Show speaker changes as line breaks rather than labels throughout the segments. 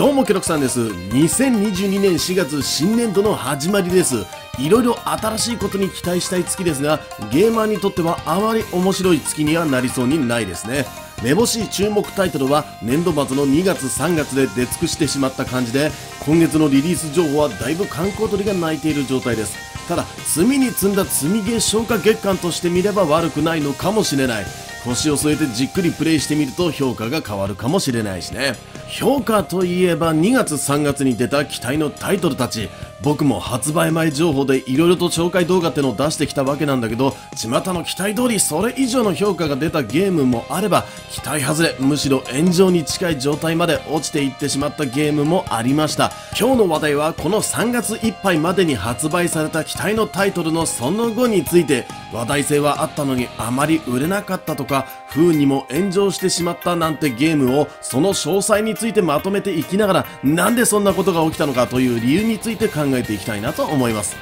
どうもケロクさんです。2022年4月新年度の始まりです。いろいろ新しいことに期待したい月ですがゲーマーにとってはあまり面白い月にはなりそうにないですね。めぼしい注目タイトルは年度末の2月3月で出尽くしてしまった感じで今月のリリース情報はだいぶ観光鳥が鳴いている状態です。ただ積みに積んだ積みゲー消化月間として見れば悪くないのかもしれない。腰を据えてじっくりプレイしてみると評価が変わるかもしれないしね。評価といえば2月3月に出た期待のタイトルたち。僕も発売前情報で色々と紹介動画ってのを出してきたわけなんだけど巷の期待通りそれ以上の評価が出たゲームもあれば期待外れむしろ炎上に近い状態まで落ちていってしまったゲームもありました。今日の話題はこの3月いっぱいまでに発売された期待のタイトルのその後について話題性はあったのにあまり売れなかったとか不運にも炎上してしまったなんてゲームをその詳細についてまとめていきながらなんでそんなことが起きたのかという理由について考えていきたいなと思います。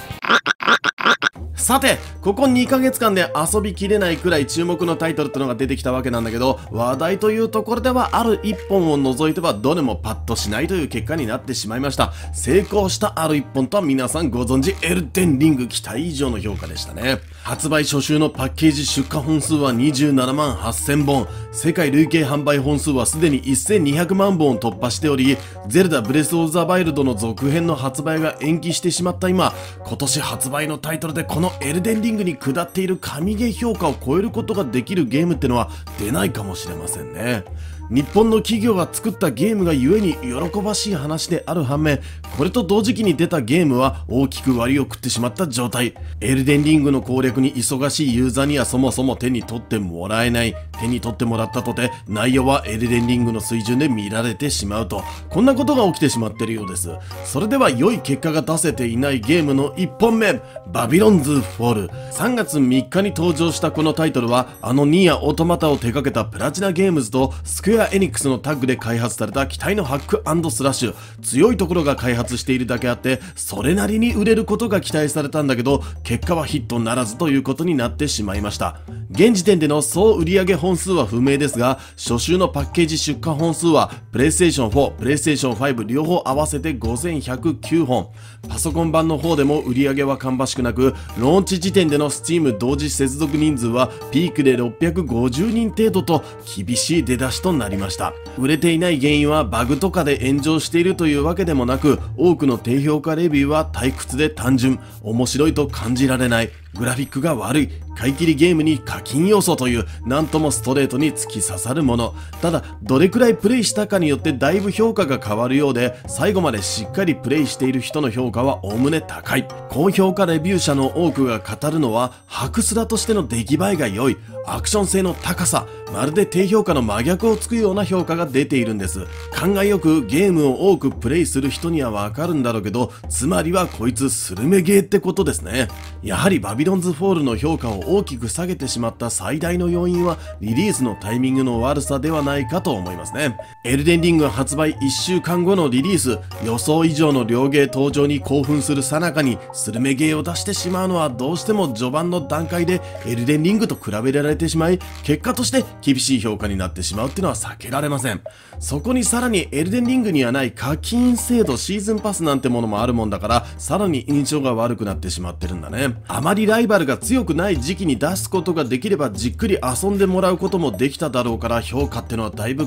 さて、ここ2ヶ月間で遊びきれないくらい注目のタイトルってのが出てきたわけなんだけど、話題というところではある1本を除いてはどれもパッとしないという結果になってしまいました。成功したある1本とは皆さんご存知、エルデンリング期待以上の評価でしたね。発売初週のパッケージ出荷本数は27万8000本、世界累計販売本数はすでに1200万本を突破しており、ゼルダブレスオブザワイルドの続編の発売が延期してしまった今、今年発売のタイトルでこのエルデンリングに下っている神ゲー評価を超えることができるゲームってのは出ないかもしれませんね。日本の企業が作ったゲームがゆえに喜ばしい話である反面、これと同時期に出たゲームは大きく割を食ってしまった状態。エルデンリングの攻略に忙しいユーザーにはそもそも手に取ってもらえない。手に取ってもらったとて、内容はエルデンリングの水準で見られてしまうと。こんなことが起きてしまっているようです。それでは良い結果が出せていないゲームの1本目、バビロンズ・フォール。3月3日に登場したこのタイトルは、あのニーア・オトマタを手掛けたプラチナゲームズとスクエア・エニックスのタッグで開発された期待のハックスラッシュ。強いところが開発しているだけあって、それなりに売れることが期待されたんだけど、結果はヒットならずということになってしまいました。現時点での総売上本数は不明ですが、初週のパッケージ出荷本数は、プレイステーション4、プレイステーション5両方合わせて5109本。パソコン版の方でも売り上げは芳しくなく、ローンチ時点での Steam 同時接続人数はピークで650人程度と厳しい出だしとなりました。売れていない原因はバグとかで炎上しているというわけでもなく、多くの低評価レビューは退屈で単純、面白いと感じられない、グラフィックが悪い、買い切りゲームに課金要素という、なんともストレートに突き刺さるもの。ただ、どれくらいプレイしたかによってだいぶ評価が変わるようで、最後までしっかりプレイしている人の評価はおおむね高い。高評価レビュー者の多くが語るのは、白スラとしての出来栄えが良い、アクション性の高さ、まるで低評価の真逆をつくような評価が出ているんです。考えよくゲームを多くプレイする人にはわかるんだろうけど、つまりはこいつスルメゲーってことですね。やはりバビロンズ4ールの評価を大きく下げてしまった最大の要因はリリースのタイミングの悪さではないかと思いますね。エルデンリング発売1週間後のリリース、予想以上の両ゲー登場に興奮するさなかにスルメゲーを出してしまうのはどうしても序盤の段階でエルデンリングと比べられてしまい、結果として厳しい評価になってしまうっていうのは避けられません。そこにさらにエルデンリングにはない課金制度シーズンパスなんてものもあるもんだから、さらに印象が悪くなってしまってるんだね。あまりライバルが強くない時期に出すことができればじっくり遊んでもらうこともできただろうから評価ってのはだいぶ違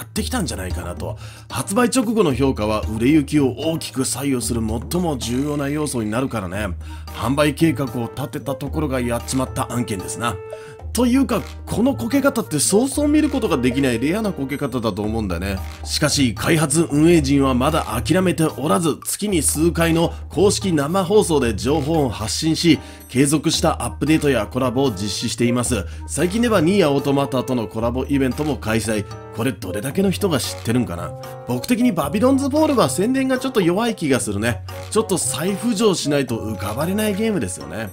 ってきたんじゃないかなと。発売直後の評価は売れ行きを大きく左右する最も重要な要素になるからね。販売計画を立てたところがやっちまった案件ですな。というか、このこけ方ってそうそう見ることができないレアなこけ方だと思うんだね。しかし、開発運営陣はまだ諦めておらず、月に数回の公式生放送で情報を発信し、継続したアップデートやコラボを実施しています。最近ではニーヤオートマタとのコラボイベントも開催。これどれだけの人が知ってるんかな？僕的にバビロンズボールは宣伝がちょっと弱い気がするね。ちょっと再浮上しないと浮かばれないゲームですよね。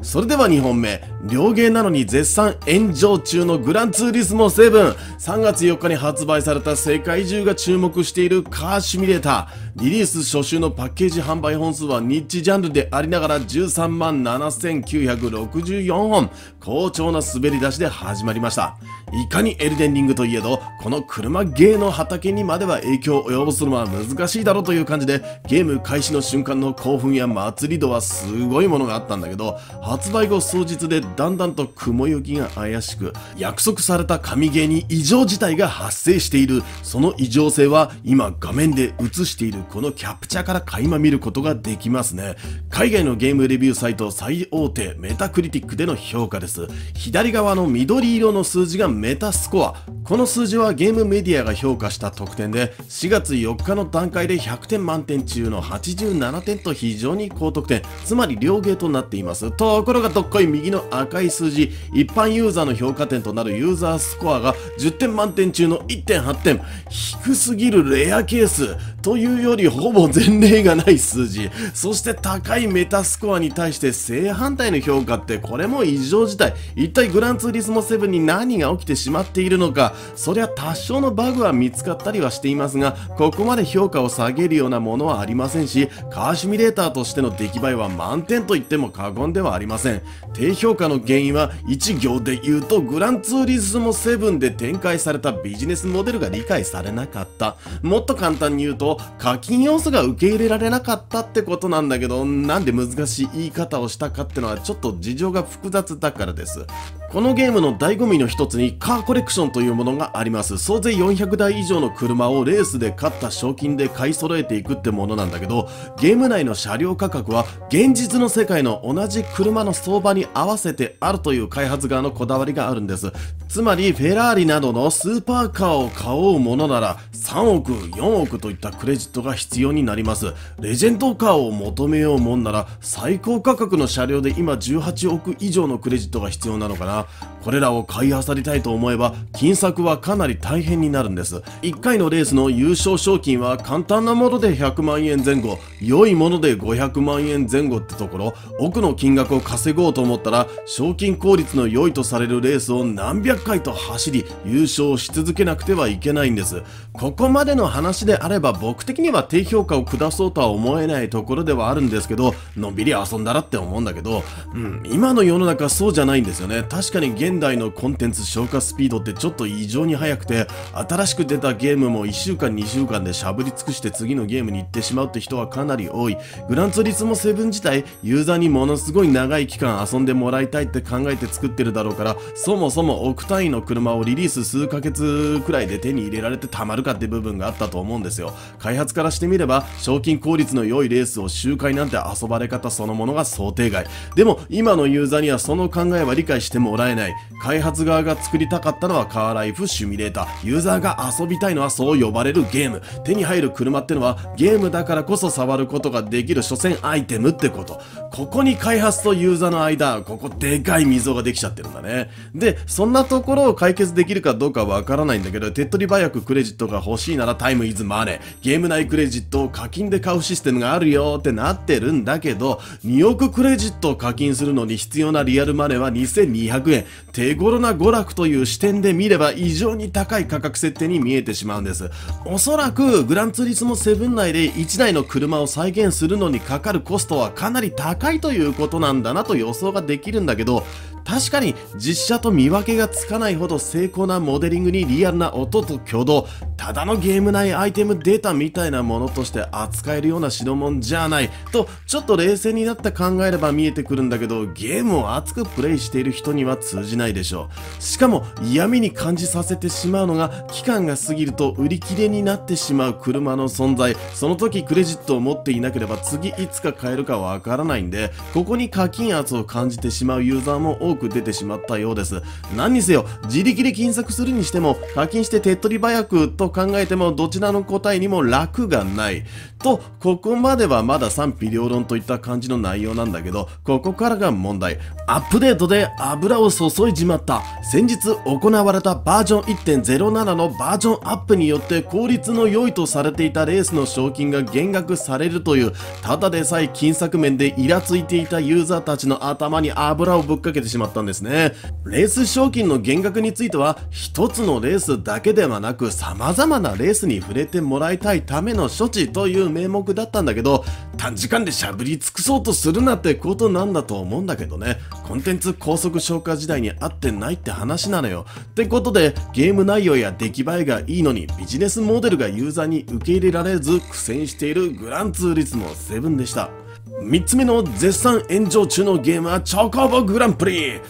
それでは2本目。両芸なのに絶賛炎上中のグランツーリスモ7。3月4日に発売された世界中が注目しているカーシミュレーター。リリース初週のパッケージ販売本数はニッチジャンルでありながら13万7964本。好調な滑り出しで始まりました。いかにエルデンリングといえどこの車ゲーの畑にまでは影響を及ぼすのは難しいだろうという感じでゲーム開始の瞬間の興奮や祭り度はすごいものがあったんだけど発売後数日でだんだんと雲行きが怪しく約束された神ゲーに異常事態が発生している。その異常性は今画面で映している。このキャプチャから垣間見ることができますね。海外のゲームレビューサイト最大手メタクリティックでの評価です。左側の緑色の数字がメタスコア。この数字はゲームメディアが評価した得点で4月4日の段階で100点満点中の87点と非常に高得点。つまり両ゲーとなっています。ところがどっこい右の赤い数字。一般ユーザーの評価点となるユーザースコアが10点満点中の1.8点低すぎるレアケース。というよよりほぼ前例がない数字。そして高いメタスコアに対して正反対の評価ってこれも異常事態。一体グランツーリスモ7に何が起きてしまっているのか。そりゃ多少のバグは見つかったりはしていますがここまで評価を下げるようなものはありませんしカーシミュレーターとしての出来栄えは満点と言っても過言ではありません。低評価の原因は1行で言うとグランツーリスモ7で展開されたビジネスモデルが理解されなかった。もっと簡単に言うと課金要素が受け入れられなかったってことなんだけどなんで難しい言い方をしたかってのはちょっと事情が複雑だからです。このゲームの醍醐味の一つにカーコレクションというものがあります。総勢400台以上の車をレースで勝った賞金で買い揃えていくってものなんだけどゲーム内の車両価格は現実の世界の同じ車の相場に合わせてあるという開発側のこだわりがあるんです。つまりフェラーリなどのスーパーカーを買おうものなら3億4億といったクレジットが必要になります。レジェンドカーを求めようもんなら最高価格の車両で今18億以上のクレジットが必要なのかな。これらを買い漁りたいと思えば金策はかなり大変になるんです。1回のレースの優勝賞金は簡単なもので100万円前後良いもので500万円前後ってところ奥の金額を稼ごうと思ったら賞金効率の良いとされるレースを何百回と走り優勝し続けなくてはいけないんです。ここまでの話であれば僕的には低評価を下そうとは思えないところではあるんですけどのんびり遊んだらって思うんだけど、うん、今の世の中そうじゃないんですよね。確かに現代のコンテンツ消化スピードってちょっと異常に速くて新しく出たゲームも1週間2週間でしゃぶり尽くして次のゲームに行ってしまうって人はかなり多い。グランツーリスモ7自体ユーザーにものすごい長い期間遊んでもらいたいって考えて作ってるだろうからそもそも億単位の車をリリース数ヶ月くらいで手に入れられてたまるかって部分があったと思うんですよ。開発からしてみれば賞金効率の良いレースを周回なんて遊ばれ方そのものが想定外。でも今のユーザーにはその考えは理解してもらえない。開発側が作りたかったのはカーライフシミュレーター。ユーザーが遊びたいのはそう呼ばれるゲーム。手に入る車ってのはゲームだからこそ触ることができる所詮アイテムってこと。ここに開発とユーザーの間ここでかい溝ができちゃってるんだね。でそんなところを解決できるかどうかわからないんだけど手っ取り早くクレジットが欲しいならタイムイズマネー。ゲーム内クレジットを課金で買うシステムがあるよってなってるんだけど2億クレジットを課金するのに必要なリアルマネーは2200円。手頃な娯楽という視点で見れば異常に高い価格設定に見えてしまうんです。おそらくグランツーリスモ7内で1台の車を再現するのにかかるコストはかなり高いということなんだなと予想ができるんだけど確かに実写と見分けがつかないほど精巧なモデリングにリアルな音と挙動ただのゲーム内アイテムデータみたいなものとして扱えるような代物じゃないとちょっと冷静になって考えれば見えてくるんだけどゲームを熱くプレイしている人には通じないでしょ。うしかも嫌味に感じさせてしまうのが期間が過ぎると売り切れになってしまう車の存在。その時クレジットを持っていなければ次いつか買えるかわからないんでここに課金圧を感じてしまうユーザーも多く出てしまったようです。何にせよ自力で金策するにしても課金して手っ取り早くと考えてもどちらの答えにも楽がない。とここまではまだ賛否両論といった感じの内容なんだけどここからが問題。アップデートで油を注いじまった。先日行われたバージョン1.07のバージョンアップによって効率の良いとされていたレースの賞金が減額されるというただでさえ金策面でイラついていたユーザーたちの頭に油をぶっかけてしまった。まったんですね。レース賞金の減額については、一つのレースだけではなく様々なレースに触れてもらいたいための処置という名目だったんだけど、短時間でしゃぶり尽くそうとするなってことなんだと思うんだけどね。コンテンツ高速消化時代に合ってないって話なのよ。ってことで、ゲーム内容や出来栄えがいいのにビジネスモデルがユーザーに受け入れられず苦戦しているグランツーリスモ7でした。3つ目の絶賛炎上中のゲームはチョコボグランプリ。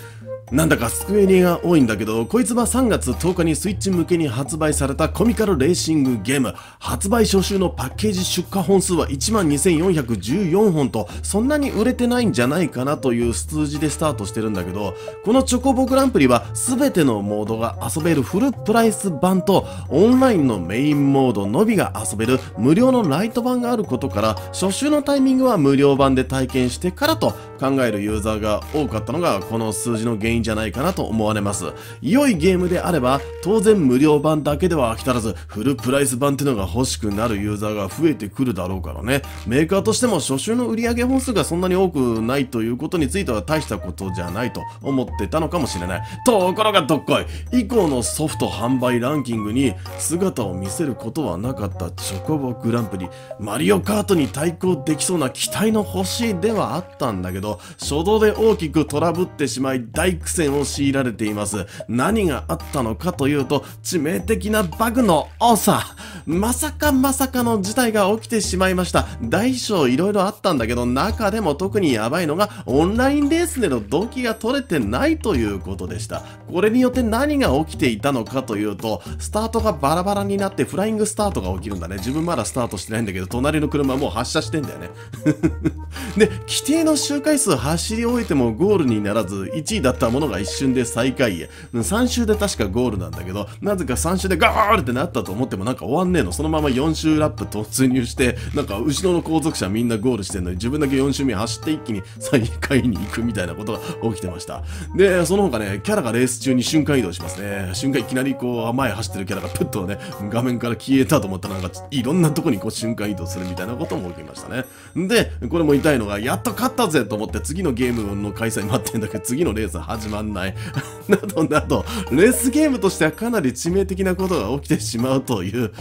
なんだかスクエニが多いんだけど、こいつは3月10日にスイッチ向けに発売されたコミカルレーシングゲーム。発売初週のパッケージ出荷本数は12,414本と、そんなに売れてないんじゃないかなという数字でスタートしてるんだけど、このチョコボグランプリは全てのモードが遊べるフルプライス版と、オンラインのメインモードのみが遊べる無料のライト版があることから、初週のタイミングは無料版で体験してからと考えるユーザーが多かったのが、この数字の原因じゃないかなと思われます。良いゲームであれば、当然無料版だけでは飽き足らず、フルプライス版ってのが欲しくなるユーザーが増えてくるだろうからね。メーカーとしても初週の売上本数がそんなに多くないということについては大したことじゃないと思ってたのかもしれない。ところがどっこい。以降のソフト販売ランキングに姿を見せることはなかったチョコボグランプリ。マリオカートに対抗できそうな期待の星ではあったんだけど、初動で大きくトラブってしまい大苦戦を強いられています。何があったのかというと、致命的なバグの多さ。まさかまさかの事態が起きてしまいました。大小いろいろあったんだけど、中でも特にやばいのが、オンラインレースでの動機が取れてないということでした。これによって何が起きていたのかというと、スタートがバラバラになってフライングスタートが起きるんだね。自分まだスタートしてないんだけど、隣の車もう発車してんだよね。で、規定の周回数走り終えてもゴールにならず、1位だったものが一瞬で最下位へ。3周で確かゴールなんだけど、なぜか3周でガールってなったと思ってもなんか終わんねえの。そのまま4周ラップ突入して、なんか後ろの後続車みんなゴールしてんのに、自分だけ4周目走って一気に最下位に行くみたいなことが起きてました。で、その他ね、キャラがレース中に瞬間移動しますね。瞬間いきなりこう、前走ってるキャラがプッとね、画面から消えたと思ったらなんか、いろんなとこにこう瞬間移動するみたいなことも起きましたね。で、これも痛いのが、やっと勝ったぜと思って次のゲームの開催待ってんだけど、次のレース始まんない。などなど、レースゲームとしてはかなり致命的なことが起きてしまうという、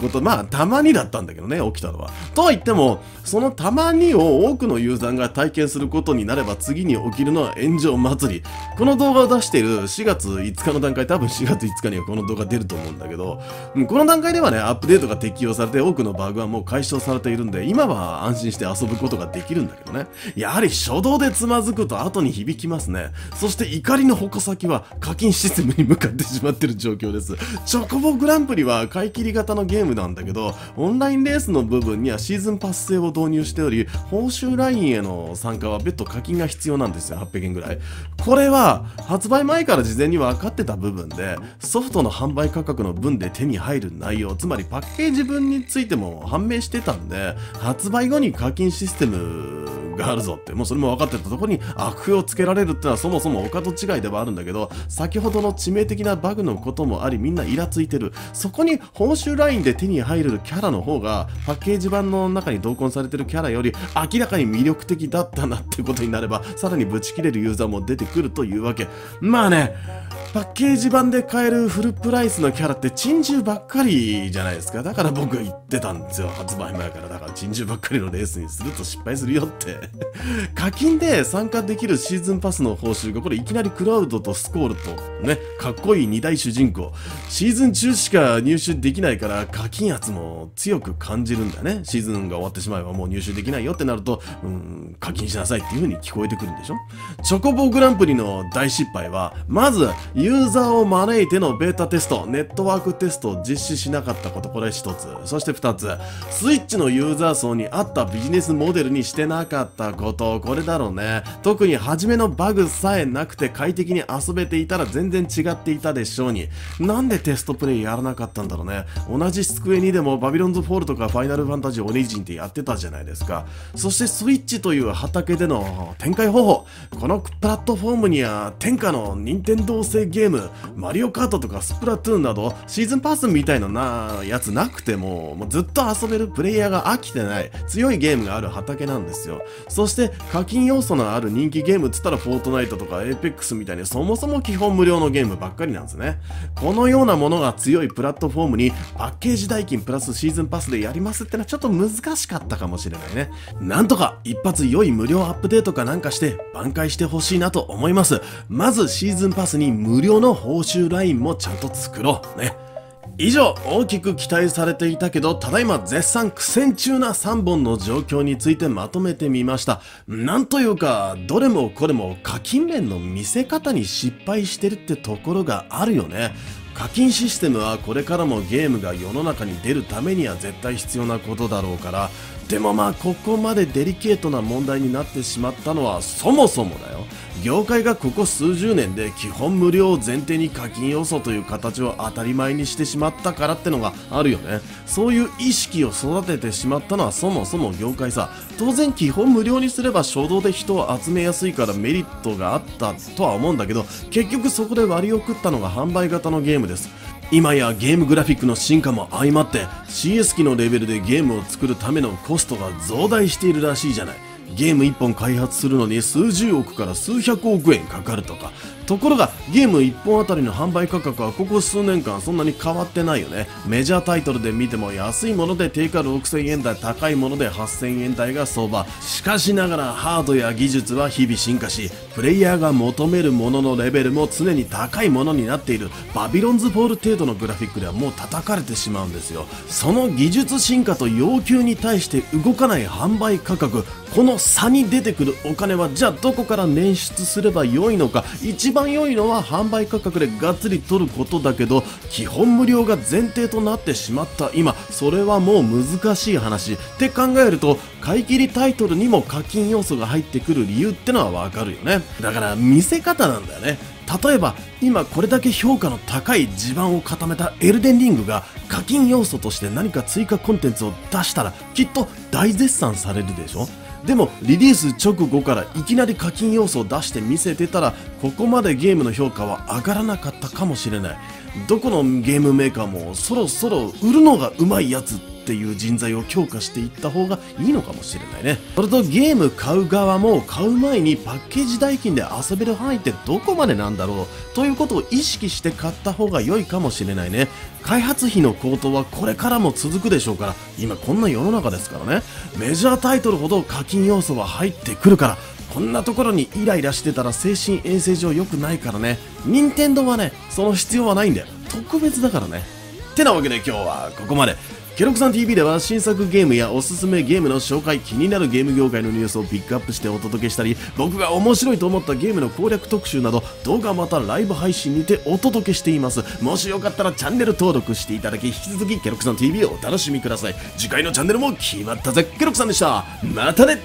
こと、まあ、たまにだったんだけどね、起きたのは。とは言っても、そのたまにを多くのユーザーが体験することになれば次に起きるのは炎上祭り。この動画を出している4月5日の段階、多分4月5日にはこの動画出ると思うんだけど、この段階ではね、アップデートが適用されて多くのバグはもう解消されているんで、今は安心して遊ぶことができるんだけどね。やはり初動でつまずくと後に響きますね。そして怒りの矛先は課金システムに向かってしまってる状況です。チョコボグランプリは買い切り型のゲームなんだけど、オンラインレースの部分にはシーズンパス制を導入しており、報酬ラインへの参加は別途課金が必要なんですよ、800円ぐらい。これは発売前から事前に分かってた部分で、ソフトの販売価格の分で手に入る内容、つまりパッケージ分についても判明してたんで、発売後に課金システムがあるぞって、もうそれも分かってたところに悪用をつけられるってのはそもそもお門違いではあるんだけど、先ほどの致命的なバグのこともあり、みんなイラついてる。そこに報酬ラインで手に入るキャラの方が、パッケージ版の中に同梱されてるキャラより明らかに魅力的だったなってことになれば、さらにブチ切れるユーザーも出てくるというわけ。まあね、パッケージ版で買えるフルプライスのキャラって珍獣ばっかりじゃないですか。だから僕言ってたんですよ。発売前から。だから珍獣ばっかりのレースにすると失敗するよって。課金で参加できるシーズンパスの報酬がこれいきなりクラウドとスコールとね、かっこいい二大主人公。シーズン中しか入手できないから課金圧も強く感じるんだね。シーズンが終わってしまえばもう入手できないよってなると、うん、課金しなさいっていう風に聞こえてくるんでしょチョコボグランプリの大失敗は、まず、ユーザーを招いてのベータテスト、ネットワークテストを実施しなかったこと、これ一つ。そして二つ、スイッチのユーザー層に合ったビジネスモデルにしてなかったこと、これだろうね。特に初めのバグさえなくて快適に遊べていたら全然違っていたでしょうに。なんでテストプレイやらなかったんだろうね。同じスクエニでもバビロンズフォールとかファイナルファンタジーオリジンってやってたじゃないですか。そしてスイッチという畑での展開方法。このプラットフォームには天下の任天堂製ゲーム、マリオカートとかスプラトゥーンなど、シーズンパスみたいななやつなくても、もうずっと遊べるプレイヤーが飽きてない、強いゲームがある畑なんですよ。そして課金要素のある人気ゲームっつったらフォートナイトとかエーペックスみたいにそもそも基本無料のゲームばっかりなんですね。このようなものが強いプラットフォームにパッケージ代金プラスシーズンパスでやりますってのはちょっと難しかったかもしれないね。なんとか一発良い無料アップデートかなんかして挽回してほしいなと思います。まずシーズンパスに無料の報酬ラインもちゃんと作ろう。ね。以上、大きく期待されていたけど、ただいま絶賛苦戦中な3本の状況についてまとめてみました。なんというか、どれもこれも課金面の見せ方に失敗してるってところがあるよね。課金システムはこれからもゲームが世の中に出るためには絶対必要なことだろうからでもまあここまでデリケートな問題になってしまったのはそもそもだよ業界がここ数十年で基本無料を前提に課金要素という形を当たり前にしてしまったからってのがあるよね。そういう意識を育ててしまったのはそもそも業界さ当然基本無料にすれば初動で人を集めやすいからメリットがあったとは思うんだけど結局そこで割り送ったのが販売型のゲームです。今やゲームグラフィックの進化も相まって CS 機のレベルでゲームを作るためのコストが増大しているらしいじゃない。ゲーム1本開発するのに数十億から数百億円かかるとかところがゲーム1本あたりの販売価格はここ数年間そんなに変わってないよね。メジャータイトルで見ても安いもので定価6000円台高いもので8000円台が相場。しかしながらハードや技術は日々進化しプレイヤーが求めるもののレベルも常に高いものになっている。バビロンズフォール程度のグラフィックではもう叩かれてしまうんですよ。その技術進化と要求に対して動かない販売価格。この差に出てくるお金はじゃあどこから捻出すれば良いのか。一番良いのは販売価格でがっつり取ることだけど基本無料が前提となってしまった今それはもう難しい話。って考えると買い切りタイトルにも課金要素が入ってくる理由ってのはわかるよね。だから見せ方なんだよね。例えば今これだけ評価の高い地盤を固めたエルデンリングが課金要素として何か追加コンテンツを出したらきっと大絶賛されるでしょ。でもリリース直後からいきなり課金要素を出して見せてたらここまでゲームの評価は上がらなかったかもしれない。どこのゲームメーカーもそろそろ売るのがうまいやつっていう人材を強化していった方がいいのかもしれないね。それとゲーム買う側も買う前にパッケージ代金で遊べる範囲ってどこまでなんだろうということを意識して買った方が良いかもしれないね。開発費の高騰はこれからも続くでしょうから今こんな世の中ですからね。メジャータイトルほど課金要素は入ってくるからこんなところにイライラしてたら精神衛生上良くないからね。任天堂はねその必要はないんだよ。特別だからね。ってなわけで今日はここまで。ケロクさん TV では新作ゲームやおすすめゲームの紹介気になるゲーム業界のニュースをピックアップしてお届けしたり僕が面白いと思ったゲームの攻略特集など動画またライブ配信にてお届けしています。もしよかったらチャンネル登録していただき引き続きケロクさん TV をお楽しみください。次回のチャンネルも決まったぜ。ケロクさんでした。またね。